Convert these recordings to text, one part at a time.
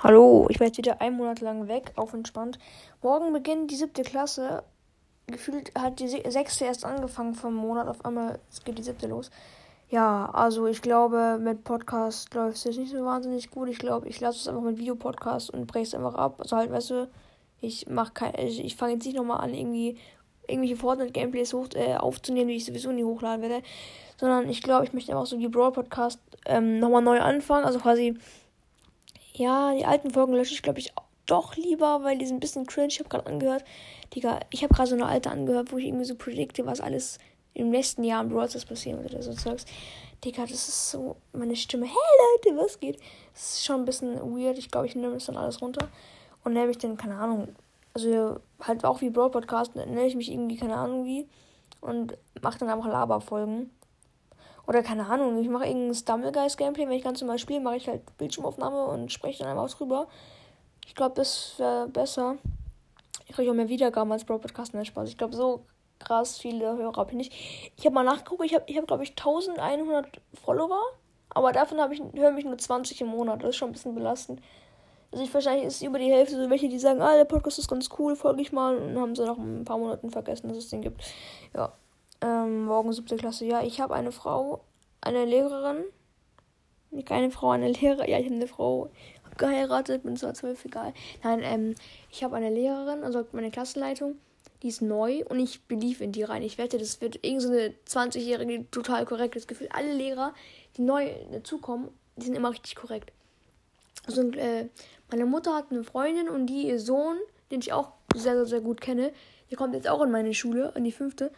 Hallo, ich war jetzt wieder einen Monat lang weg, auf entspannt. Morgen beginnt die siebte Klasse. Gefühlt hat die sechste erst angefangen vom Monat, auf einmal geht die siebte los. Ja, also ich glaube, mit Podcast läuft es jetzt nicht so wahnsinnig gut. Ich glaube, ich lasse es einfach mit Videopodcast und breche es einfach ab. Also halt, weißt du, ich mach kein, ich, ich fange jetzt nicht nochmal an, irgendwie irgendwelche Fortnite-Gameplays hoch, äh, aufzunehmen, die ich sowieso nie hochladen werde. Sondern ich glaube, ich möchte einfach so wie Brawl Podcast ähm, nochmal neu anfangen. Also quasi ja, die alten Folgen lösche ich, glaube ich, doch lieber, weil die sind ein bisschen cringe. Ich habe gerade angehört, Digga, ich habe gerade so eine alte angehört, wo ich irgendwie so predikte, was alles im nächsten Jahr im Brawl passieren wird oder so Zeugs. Digga, das ist so meine Stimme. Hey Leute, was geht? Das ist schon ein bisschen weird. Ich glaube, ich nehme das dann alles runter und nehme ich dann, keine Ahnung, also halt auch wie Brawl Podcast, nenne ich mich irgendwie, keine Ahnung wie und mache dann einfach Laberfolgen. Oder keine Ahnung, ich mache irgendein Stumblegeist Gameplay, wenn ich ganz normal spiele, mache ich halt Bildschirmaufnahme und spreche dann einfach drüber. Ich glaube, das wäre besser. Ich kriege auch mehr Wiedergaben als Bro Podcast, ne Spaß. Ich glaube, so krass viele Hörer habe ich nicht. Ich habe mal nachgeguckt, ich habe, ich hab, glaube ich, 1100 Follower. Aber davon habe ich, höre mich nur 20 im Monat. Das ist schon ein bisschen belastend. Also ich wahrscheinlich ist über die Hälfte so welche, die sagen, ah, der Podcast ist ganz cool, folge ich mal. Und haben sie nach ein paar Monaten vergessen, dass es den gibt. Ja. Ähm, morgen siebte Klasse. Ja, ich habe eine Frau, eine Lehrerin. Nicht eine Frau, eine Lehrerin. Ja, ich habe eine Frau geheiratet, bin zwar zwölf, egal. Nein, ähm, ich habe eine Lehrerin, also meine Klassenleitung, die ist neu und ich belief in die rein. Ich wette, das wird irgendeine so 20-jährige, total korrektes Gefühl. Alle Lehrer, die neu dazukommen, die sind immer richtig korrekt. Also, äh, meine Mutter hat eine Freundin und die ihr Sohn, den ich auch sehr, sehr, sehr gut kenne, der kommt jetzt auch in meine Schule, in die fünfte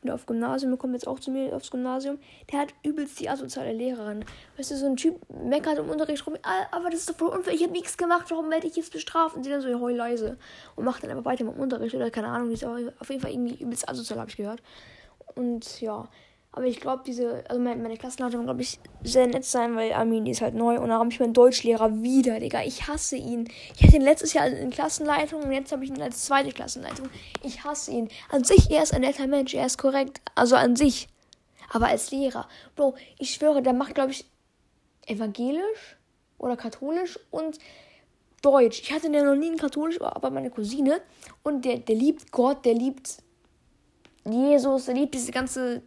bin auf Gymnasium, kommt jetzt auch zu mir aufs Gymnasium. Der hat übelst die asoziale Lehrerin. Weißt du, so ein Typ meckert im Unterricht rum, ah, aber das ist doch voll unfair, ich habe nichts gemacht, warum werde ich jetzt bestraft? Und sie dann so heul leise und macht dann einfach weiter mit dem Unterricht oder keine Ahnung, die ist auf jeden Fall irgendwie übelst asozial, habe ich gehört. Und ja, aber ich glaube, diese, also meine, meine Klassenleitung, glaube ich, sehr nett sein, weil Armin, ist halt neu. Und dann habe ich meinen Deutschlehrer wieder, Digga. Ich hasse ihn. Ich hatte ihn letztes Jahr in Klassenleitung und jetzt habe ich ihn als zweite Klassenleitung. Ich hasse ihn. An sich, er ist ein netter Mensch, er ist korrekt. Also an sich. Aber als Lehrer, Bro, ich schwöre, der macht, glaube ich, evangelisch oder katholisch und Deutsch. Ich hatte ja noch nie einen katholisch, aber meine Cousine. Und der, der liebt Gott, der liebt Jesus, der liebt diese ganze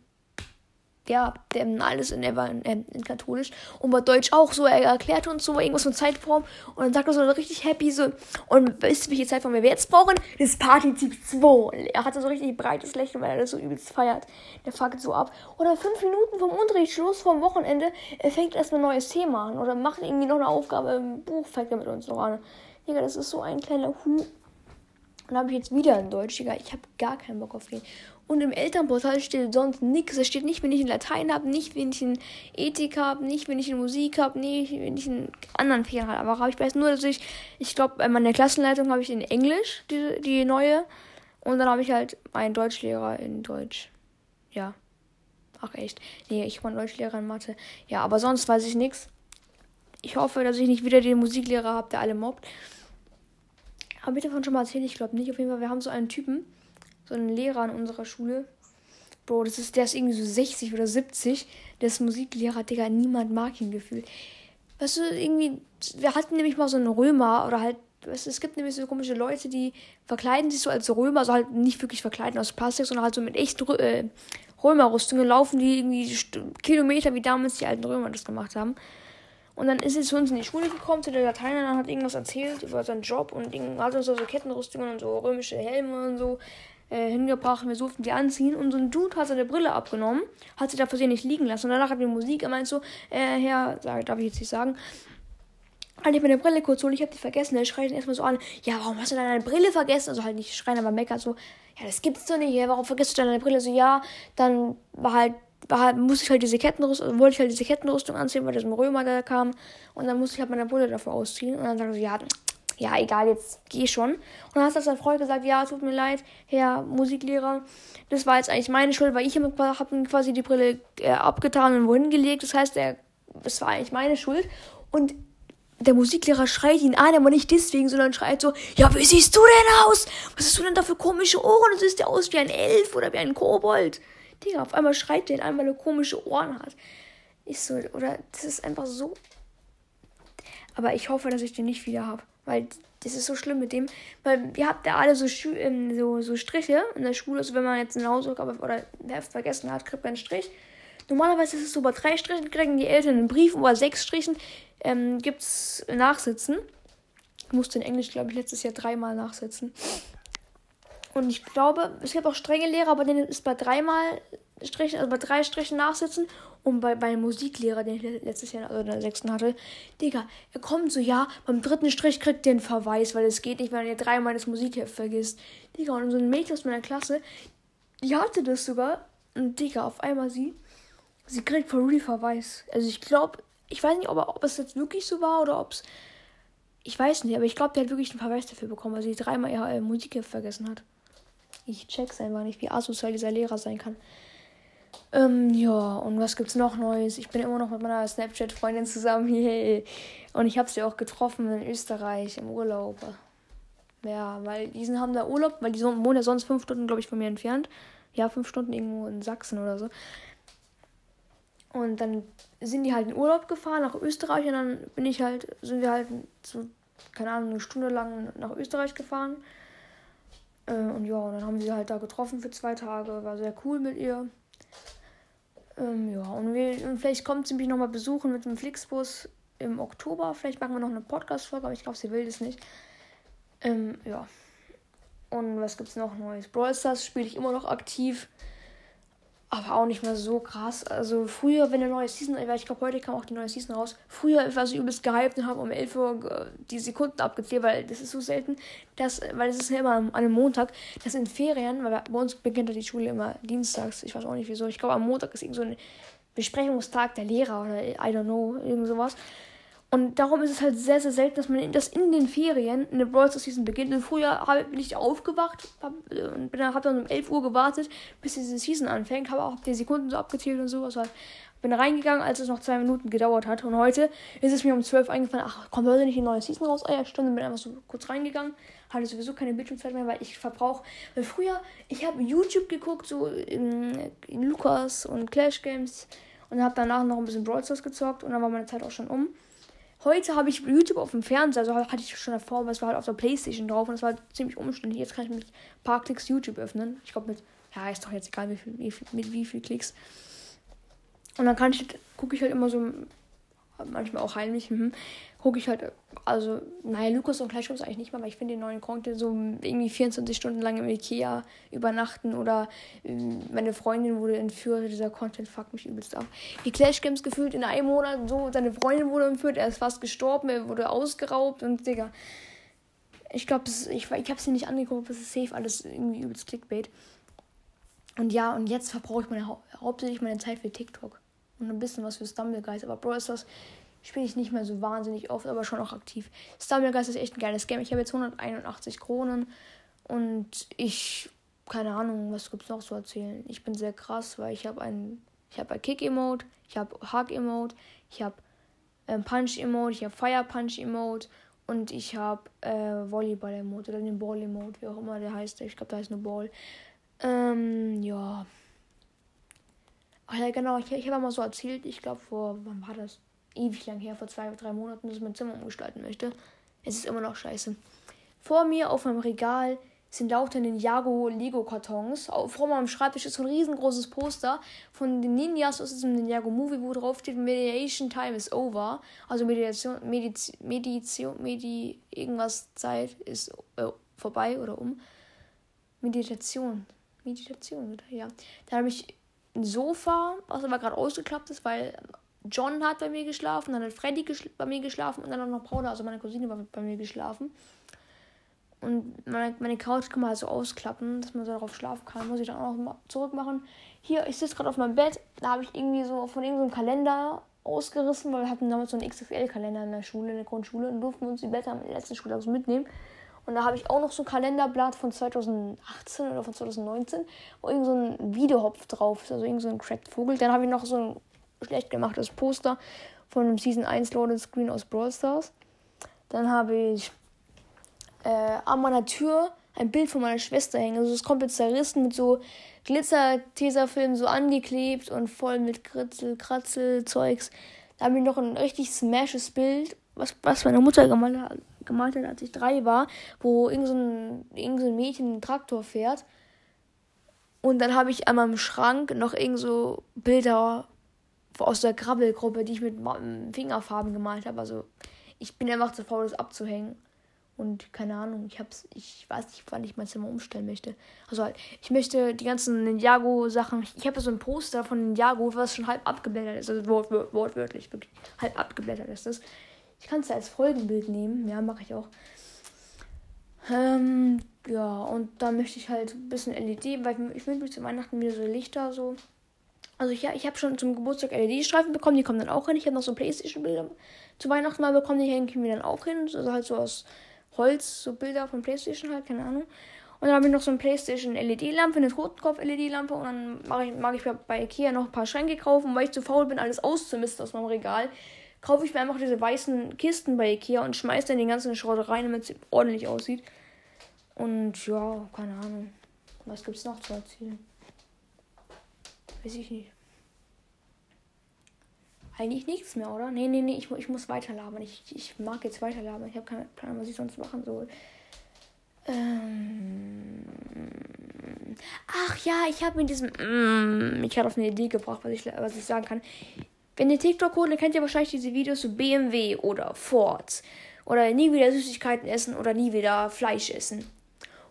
ja, alles in, in, in, katholisch und bei Deutsch auch so. Er erklärt uns so irgendwas von Zeitform und dann sagt er so richtig happy so. Und wisst ihr, welche Zeitform wir jetzt brauchen? Das Partytyp 2. Er hat so richtig breites Lächeln, weil er das so übelst feiert. Der fuckt so ab. Oder fünf Minuten vom Unterricht, Schluss vom Wochenende, er fängt erstmal ein neues Thema an oder macht irgendwie noch eine Aufgabe im Buch, fängt er mit uns noch an. Digga, das ist so ein kleiner Hu. Und habe ich jetzt wieder in Deutsch, Digga. Ich habe gar keinen Bock auf den. Und im Elternportal steht sonst nichts. Es steht nicht, wenn ich in Latein habe, nicht, wenn ich in Ethik habe, nicht, wenn ich in Musik habe, nicht, wenn ich in anderen Fächern habe. Aber ich weiß nur, dass ich, ich glaube, bei meiner Klassenleitung habe ich in Englisch die, die neue. Und dann habe ich halt meinen Deutschlehrer in Deutsch. Ja. Ach echt. Nee, ich war Deutschlehrer in Mathe. Ja, aber sonst weiß ich nichts. Ich hoffe, dass ich nicht wieder den Musiklehrer habe, der alle mobbt. Habe ich davon schon mal erzählt? Ich glaube nicht. Auf jeden Fall, wir haben so einen Typen so ein Lehrer an unserer Schule. Bro, das ist, der ist irgendwie so 60 oder 70. Der ist Musiklehrer, Digga. Niemand mag ihn gefühlt. Weißt du, irgendwie, wir hatten nämlich mal so einen Römer oder halt, weißt du, es gibt nämlich so komische Leute, die verkleiden sich so als Römer, also halt nicht wirklich verkleiden aus Plastik, sondern halt so mit echt äh, Römerrüstungen laufen die irgendwie Kilometer, wie damals die alten Römer das gemacht haben. Und dann ist er zu uns in die Schule gekommen, zu der Lateiner, dann hat irgendwas erzählt über seinen Job und hat uns so Kettenrüstungen und so römische Helme und so äh, hingebracht. Wir durften die anziehen und so ein Dude hat seine Brille abgenommen, hat sie da versehentlich liegen lassen. Und danach hat wir Musik. Er meint so, äh, Herr, sag, darf ich jetzt nicht sagen, halt ich meine Brille kurz holen, ich habe die vergessen. Er schreit ihn erstmal so an, ja, warum hast du deine Brille vergessen? Also halt nicht schreien, aber meckert so, ja, das gibt's doch nicht, warum vergisst du deine Brille? So, ja, dann war halt, war halt, musste ich halt diese Kettenrüstung, wollte ich halt diese Kettenrüstung anziehen, weil das ein Römer da kam. Und dann musste ich halt meine Brille davor ausziehen. Und dann sagt er so, ja, ja, egal, jetzt geh schon. Und dann hat sein Freund gesagt, ja, tut mir leid, Herr Musiklehrer, das war jetzt eigentlich meine Schuld, weil ich habe ihm quasi die Brille äh, abgetan und wohin gelegt. Das heißt, er, das war eigentlich meine Schuld. Und der Musiklehrer schreit ihn an, aber nicht deswegen, sondern schreit so, ja, wie siehst du denn aus? Was hast du denn da für komische Ohren? Du siehst ja aus wie ein Elf oder wie ein Kobold. Digga, auf einmal schreit der ihn an, weil er komische Ohren hat. Ich so, oder, das ist einfach so Aber ich hoffe, dass ich den nicht wieder habe. Weil das ist so schlimm mit dem. Weil ihr habt ja alle so, ähm, so, so Striche in der Schule. Also wenn man jetzt eine Hausaufgabe oder Heft vergessen hat, kriegt man einen Strich. Normalerweise ist es so, bei drei Strichen kriegen die Eltern einen Brief und bei sechs Strichen ähm, gibt es Nachsitzen. Ich musste in Englisch, glaube ich, letztes Jahr dreimal nachsitzen. Und ich glaube, es gibt auch strenge Lehrer, aber denen ist bei dreimal Strichen, also bei drei Strichen nachsitzen. Und bei, bei Musiklehrer, den ich letztes Jahr, also in der sechsten hatte, Digga, er kommt so, ja, beim dritten Strich kriegt der einen Verweis, weil es geht nicht, wenn er dreimal das Musikheft vergisst. Digga, und so ein Mädchen aus meiner Klasse, die hatte das sogar. Und Digga, auf einmal sie, sie kriegt for real Verweis. Also ich glaube, ich weiß nicht, ob, ob es jetzt wirklich so war oder ob es. Ich weiß nicht, aber ich glaube, der hat wirklich einen Verweis dafür bekommen, weil sie dreimal ihr äh, Musikheft vergessen hat. Ich check's einfach nicht, wie asozial dieser Lehrer sein kann. Ähm, ja, und was gibt's noch Neues? Ich bin immer noch mit meiner Snapchat-Freundin zusammen. Yay. Und ich habe sie auch getroffen in Österreich im Urlaub. Ja, weil die haben da Urlaub, weil die wohnen ja sonst fünf Stunden, glaube ich, von mir entfernt. Ja, fünf Stunden irgendwo in Sachsen oder so. Und dann sind die halt in Urlaub gefahren nach Österreich und dann bin ich halt, sind wir halt so, keine Ahnung, eine Stunde lang nach Österreich gefahren. Äh, und ja, und dann haben sie halt da getroffen für zwei Tage. War sehr cool mit ihr. Ähm, ja, und, wir, und vielleicht kommt sie mich nochmal besuchen mit dem Flixbus im Oktober. Vielleicht machen wir noch eine Podcast-Folge, aber ich glaube, sie will das nicht. Ähm, ja. Und was gibt's noch Neues? Brawl Stars spiele ich immer noch aktiv. Aber auch nicht mehr so krass. Also früher, wenn eine neue Season, weil ich glaube, heute kam auch die neue Season raus. Früher war ich übelst gehypt und habe um 11 Uhr die Sekunden abgezählt, weil das ist so selten, dass, weil es ist ja immer an einem Montag, dass in Ferien, weil bei uns beginnt die Schule immer dienstags, ich weiß auch nicht wieso. Ich glaube, am Montag ist irgend so ein Besprechungstag der Lehrer oder I don't know, irgend sowas. Und darum ist es halt sehr, sehr selten, dass man das in den Ferien eine Brawl Stars Season beginnt. Und früher hab, bin ich aufgewacht hab, und bin, hab dann um 11 Uhr gewartet, bis diese Season anfängt. Habe auch die Sekunden so abgezählt und so. Also bin reingegangen, als es noch zwei Minuten gedauert hat. Und heute ist es mir um 12 Uhr eingefallen, ach, kommt heute nicht die neue Season raus? Ah ja, Stunde, bin einfach so kurz reingegangen. Hatte sowieso keine Bildschirmzeit mehr, weil ich verbrauche. Weil früher, ich habe YouTube geguckt, so in, in Lukas und Clash Games. Und habe danach noch ein bisschen Brawl Stars gezockt. Und dann war meine Zeit auch schon um. Heute habe ich YouTube auf dem Fernseher, also hatte ich schon davor, aber es war halt auf der Playstation drauf und es war ziemlich umständlich. Jetzt kann ich mit ein paar Klicks YouTube öffnen. Ich glaube mit, ja, ist doch jetzt egal, wie viel, wie viel, mit wie viel Klicks. Und dann kann ich, gucke ich halt immer so manchmal auch heimlich, mhm, gucke ich halt, also, naja, Lukas und Clash eigentlich nicht mal, weil ich finde den neuen Content so irgendwie 24 Stunden lang im Ikea übernachten oder äh, meine Freundin wurde entführt, dieser Content fuckt mich übelst ab. Die Clash Games gefühlt in einem Monat so, seine Freundin wurde entführt, er ist fast gestorben, er wurde ausgeraubt und Digga. Ich glaube, ich, ich habe sie nicht angeguckt, das ist safe, alles irgendwie übelst Clickbait. Und ja, und jetzt verbrauche ich meine, hau hauptsächlich meine Zeit für TikTok und ein bisschen was für Stumblegeist. Aber Brawl Stars spiele ich nicht mehr so wahnsinnig oft, aber schon auch aktiv. Stumblegeist ist echt ein geiles Game. Ich habe jetzt 181 Kronen und ich, keine Ahnung, was gibt es noch zu erzählen. Ich bin sehr krass, weil ich habe einen, ich habe ein Kick-Emote, ich habe Hug-Emote, ich habe ähm, Punch-Emote, ich habe Fire-Punch-Emote und ich habe äh, Volleyball-Emote oder den Ball-Emote, wie auch immer der heißt. Ich glaube, da heißt nur Ball. Ähm, ja. Ach ja, genau, ich, ich habe mal so erzählt, ich glaube vor, wann war das? Ewig lang her, vor zwei, drei Monaten, dass ich mein Zimmer umgestalten möchte. Es ist immer noch scheiße. Vor mir auf meinem Regal sind lauter Ninjago Lego-Kartons. Vor meinem Schreibtisch ist so ein riesengroßes Poster von den Ninjas aus diesem Ninjago Movie, wo drauf steht, Mediation Time is over. Also Meditation, Mediz, Meditation, Medi, irgendwas Zeit ist äh, vorbei oder um. Meditation. Meditation, ja. Da habe ich ein Sofa, was aber gerade ausgeklappt ist, weil John hat bei mir geschlafen, dann hat Freddy bei mir geschlafen und dann auch noch Paula, also meine Cousine, war bei mir geschlafen. Und meine, meine Couch kann man halt so ausklappen, dass man so darauf schlafen kann. Muss ich dann auch noch zurück machen. Hier, ich sitze gerade auf meinem Bett. Da habe ich irgendwie so von irgendeinem Kalender ausgerissen, weil wir hatten damals so einen XXL-Kalender in der Schule, in der Grundschule und durften uns die Blätter am letzten Schultag so mitnehmen. Und da habe ich auch noch so ein Kalenderblatt von 2018 oder von 2019, wo irgend so ein Videohopf drauf ist, also irgend so ein Cracked Vogel. Dann habe ich noch so ein schlecht gemachtes Poster von einem Season 1 Loaded Screen aus Brawl Stars. Dann habe ich äh, an meiner Tür ein Bild von meiner Schwester hängen. Also es ist komplett zerrissen mit so Glitzer-Tesafilm so angeklebt und voll mit Kritzel, Kratzel, Zeugs. Da habe ich noch ein richtig smashes Bild was, was meine Mutter gemalt hat, gemalt hat, als ich drei war, wo irgend so so ein Mädchen einen Traktor fährt. Und dann habe ich an meinem Schrank noch irgend so Bilder aus der Krabbelgruppe, die ich mit Fingerfarben gemalt habe. Also ich bin einfach zu faul, das abzuhängen. Und keine Ahnung, ich hab's, ich weiß nicht, wann ich mein Zimmer umstellen möchte. Also halt, ich möchte die ganzen Ninjago-Sachen. Ich habe so ein Poster von Ninjago, was schon halb abgeblättert ist. Also wort, wort, wortwörtlich, wirklich halb abgeblättert ist das. Ich kann es als Folgenbild nehmen. Ja, mache ich auch. Ähm, ja, und dann möchte ich halt ein bisschen LED, weil ich wünsche mich zu Weihnachten wieder so Lichter so. Also ich, ich habe schon zum Geburtstag LED-Streifen bekommen, die kommen dann auch hin. Ich habe noch so Playstation-Bilder zu Weihnachten mal bekommen, die hängen wir dann auch hin. Also halt so aus Holz, so Bilder von Playstation halt, keine Ahnung. Und dann habe ich noch so eine Playstation LED-Lampe, eine Totenkopf-LED-Lampe und dann mag ich, mag ich bei Ikea noch ein paar Schränke kaufen, weil ich zu faul bin, alles auszumisten aus meinem Regal. Kaufe ich mir einfach diese weißen Kisten bei Ikea und schmeiße dann den ganzen Schrott rein, damit es ordentlich aussieht. Und ja, keine Ahnung. Was gibt es noch zu erzählen? Weiß ich nicht. Eigentlich nichts mehr, oder? Nee, nee, nee, ich, ich muss weiterlabern. Ich, ich mag jetzt weiterlabern. Ich habe keinen Plan, was ich sonst machen soll. Ähm. Ach ja, ich habe mit diesem. Mm, ich hatte auf eine Idee gebracht, was ich, was ich sagen kann. Wenn ihr TikTok holt, dann kennt ihr wahrscheinlich diese Videos zu BMW oder Ford. Oder nie wieder Süßigkeiten essen oder nie wieder Fleisch essen.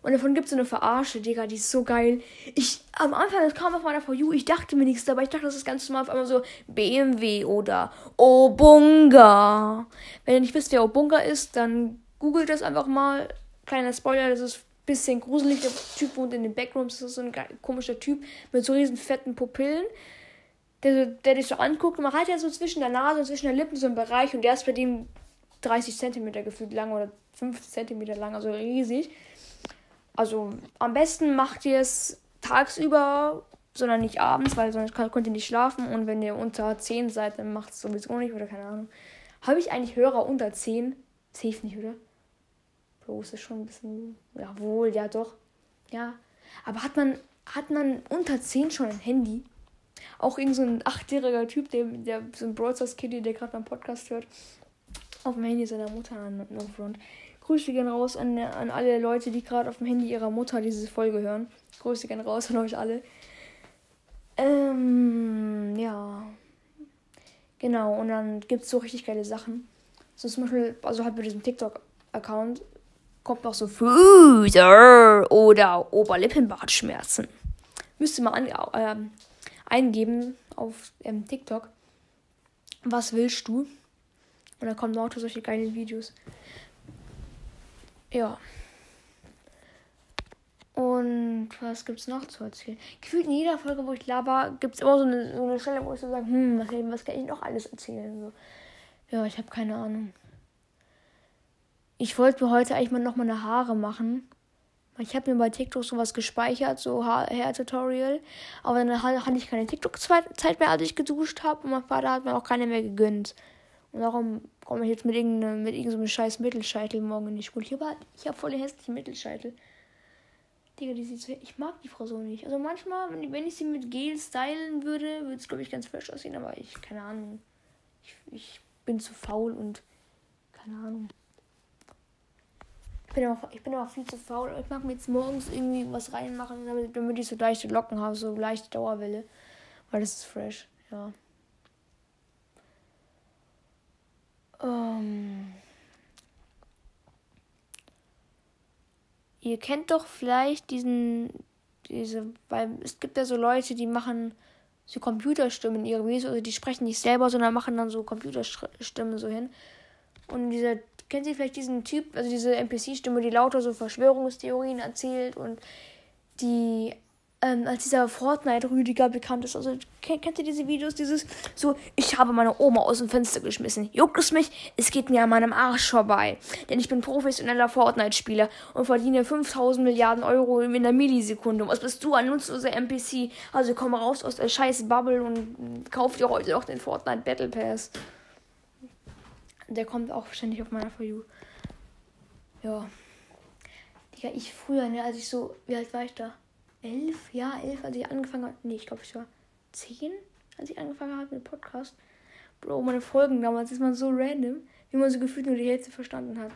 Und davon gibt es so eine Verarsche, Digga, die ist so geil. Ich, am Anfang, das kam auf meiner You, ich dachte mir nichts dabei. Ich dachte, das ist ganz normal auf einmal so BMW oder Obunga. Wenn ihr nicht wisst, wer Obunga ist, dann googelt das einfach mal. Kleiner Spoiler, das ist ein bisschen gruselig. Der Typ wohnt in den Backrooms. Das ist so ein komischer Typ mit so riesen fetten Pupillen. Der, der dich so anguckt und man hat ja so zwischen der Nase und zwischen der Lippen so einen Bereich und der ist bei dem 30 Centimeter gefühlt lang oder 50 Zentimeter lang, also riesig. Also am besten macht ihr es tagsüber, sondern nicht abends, weil sonst könnt ihr nicht schlafen. Und wenn ihr unter 10 seid, dann macht es sowieso nicht oder keine Ahnung. Habe ich eigentlich Hörer unter 10? Safe nicht, oder? Bloß ist schon ein bisschen. Jawohl, ja doch. Ja. Aber hat man, hat man unter 10 schon ein Handy? Auch irgend so ein achtjähriger Typ, der, der so ein Broadstars Kitty, der gerade beim Podcast hört, auf dem Handy seiner Mutter an No Front. Grüße gehen raus an, an alle Leute, die gerade auf dem Handy ihrer Mutter diese Folge hören. Grüße gehen raus an euch alle. Ähm, ja. Genau, und dann gibt es so richtig geile Sachen. So zum Beispiel, also halt bei diesem TikTok-Account kommt noch so Fuser oder Oberlippenbartschmerzen. Müsst ihr mal an, äh, eingeben auf ähm, TikTok. Was willst du? Und dann kommen lauter solche geilen Videos. Ja. Und was gibt's noch zu erzählen? Gefühlt in jeder Folge, wo ich laber, gibt es immer so eine, so eine Stelle, wo ich so sage, hm, was, was kann ich noch alles erzählen? So. Ja, ich habe keine Ahnung. Ich wollte mir heute eigentlich mal noch meine Haare machen. Ich habe mir bei TikTok sowas gespeichert, so Hair-Tutorial. Aber dann hatte ich keine TikTok-Zeit mehr, als ich geduscht habe. Und mein Vater hat mir auch keine mehr gegönnt. Und darum komme ich jetzt mit irgendeinem, mit irgendeinem scheiß Mittelscheitel morgen in die Schule. Ich habe ich hab voll den hässlichen Mittelscheitel. Digga, die sieht so. Ich mag die Frau so nicht. Also manchmal, wenn ich sie mit Gel stylen würde, würde es, glaube ich, ganz frisch aussehen. Aber ich, keine Ahnung. Ich, ich bin zu faul und keine Ahnung. Ich bin, auch, ich bin auch viel zu faul. Ich mag mir jetzt morgens irgendwie was reinmachen, damit, damit ich so leichte Locken habe, so leichte Dauerwelle. Weil das ist fresh, ja. Ähm, ihr kennt doch vielleicht diesen, diese, weil es gibt ja so Leute, die machen so Computerstimmen in ihre Videos, also die sprechen nicht selber, sondern machen dann so Computerstimmen so hin. Und dieser, kennt ihr vielleicht diesen Typ, also diese NPC-Stimme, die lauter so Verschwörungstheorien erzählt und die ähm, als dieser Fortnite-Rüdiger bekannt ist. Also, kennt, kennt ihr diese Videos? Dieses so, ich habe meine Oma aus dem Fenster geschmissen. Juckt es mich? Es geht mir an meinem Arsch vorbei. Denn ich bin professioneller Fortnite-Spieler und verdiene 5000 Milliarden Euro in einer Millisekunde. Was bist du, ein nutzloser NPC? Also komm raus aus der scheiß Bubble und kauf dir heute noch den Fortnite Battle Pass. Der kommt auch wahrscheinlich auf meiner For You. Ja. Digga, ich früher, ne, als ich so, wie alt war ich da? elf, ja, elf, als ich angefangen habe. Nee, ich glaube, ich war zehn, als ich angefangen habe mit Podcast. Bro, meine Folgen damals ist man so random. wie man so gefühlt nur die Hälfte verstanden hat.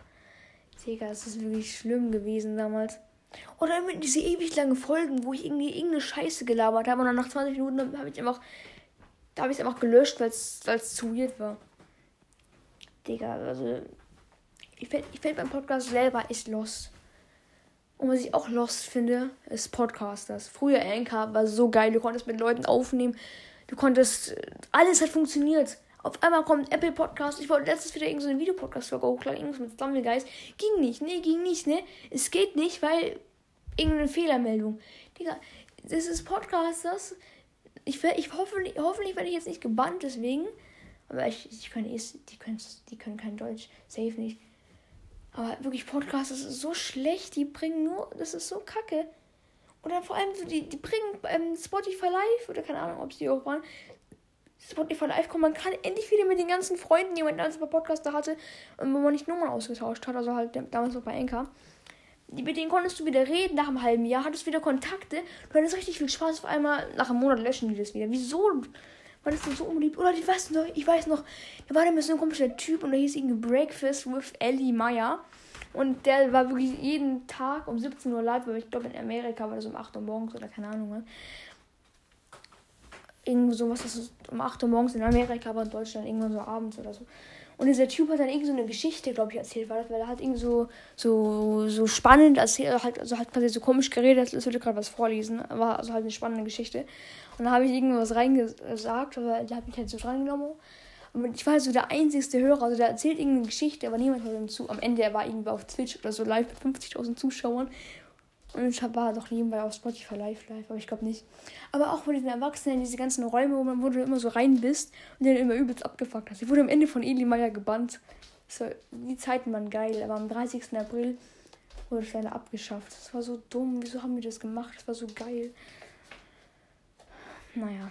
Digga, das ist wirklich schlimm gewesen damals. Oder immer diese ewig lange Folgen, wo ich irgendwie irgendeine Scheiße gelabert habe und dann nach 20 Minuten habe ich einfach, da habe ich es einfach gelöscht, weil es zu weird war. Digga, also ich finde ich find beim Podcast selber ist Lost. Und was ich auch Lost finde, ist Podcasters. Früher Anchor war so geil, du konntest mit Leuten aufnehmen, du konntest, alles hat funktioniert. Auf einmal kommt Apple Podcast. Ich wollte letztes wieder irgendeinen so Videopodcast-Folge hochladen, irgendwas mit Stumblegeist. Ging nicht, nee, ging nicht, ne? Es geht nicht, weil irgendeine Fehlermeldung. Digga, das ist Podcasters. Ich, ich hoffe, hoffentlich werde ich jetzt nicht gebannt deswegen. Aber ich, ich kann eh, die, können, die können kein Deutsch. Safe nicht. Aber wirklich, Podcasts, das ist so schlecht. Die bringen nur, das ist so kacke. Oder vor allem, so, die, die bringen ähm, Spotify Live, oder keine Ahnung, ob sie auch waren. Spotify Live kommt, man kann endlich wieder mit den ganzen Freunden, die man damals bei Podcaster hatte, und wo man nicht Nummern ausgetauscht hat, also halt damals noch bei Enka. Mit denen konntest du wieder reden nach einem halben Jahr, hattest wieder Kontakte, du hattest richtig viel Spaß, auf einmal nach einem Monat löschen die das wieder. Wieso? War das denn so unbeliebt? Oder ich weiß noch, ich weiß noch, da war der so ein komischer Typ und der hieß irgendwie Breakfast with Ellie Meyer. Und der war wirklich jeden Tag um 17 Uhr live, weil ich glaube in Amerika war das um 8 Uhr morgens oder keine Ahnung. Ne? Irgendwo so, was ist um 8 Uhr morgens in Amerika, aber in Deutschland irgendwann so abends oder so. Und dieser Typ hat dann irgendwie so eine Geschichte, glaube ich, erzählt, weil, er hat irgendwie so, so, so spannend erzählt, halt, also hat quasi so komisch geredet, als würde gerade was vorlesen. War also halt eine spannende Geschichte. Und dann habe ich irgendwas reingesagt, aber der hat mich halt so drangenommen. Und ich war halt so der einzigste Hörer, also der erzählt irgendeine Geschichte, aber niemand hört ihm zu. Am Ende, er war irgendwie auf Twitch oder so live mit 50.000 Zuschauern. Und ich war doch nebenbei auf Spotify live live, aber ich glaube nicht. Aber auch von diesen Erwachsenen, diese ganzen Räume, wo man wo du immer so rein bist und den immer übelst abgefuckt hast. Ich wurde am Ende von Eli Meyer gebannt. So, die Zeiten waren geil, aber am 30. April wurde es leider abgeschafft. Das war so dumm. Wieso haben wir das gemacht? Das war so geil. Naja.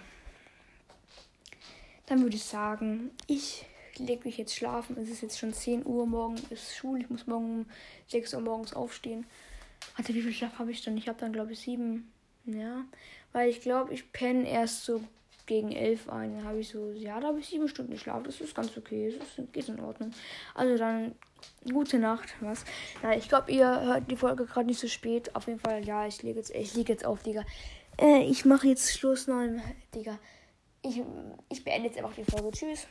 Dann würde ich sagen, ich lege mich jetzt schlafen. Es ist jetzt schon 10 Uhr. Morgen ist Schule. Ich muss morgen um 6 Uhr morgens aufstehen. Warte, wie viel Schlaf habe ich dann? Ich habe dann, glaube ich, 7. Ja. Weil ich glaube, ich penne erst so gegen 11 ein. Dann habe ich so, ja, da habe ich 7 Stunden Schlaf. Das ist ganz okay. Das ist, geht in Ordnung. Also dann, gute Nacht. Was? Na, ich glaube, ihr hört die Folge gerade nicht so spät. Auf jeden Fall, ja, ich lege jetzt, ich liege jetzt auf, Digga. Äh, ich mache jetzt Schluss, nein, Digga. Ich, ich beende jetzt einfach die Folge. Tschüss.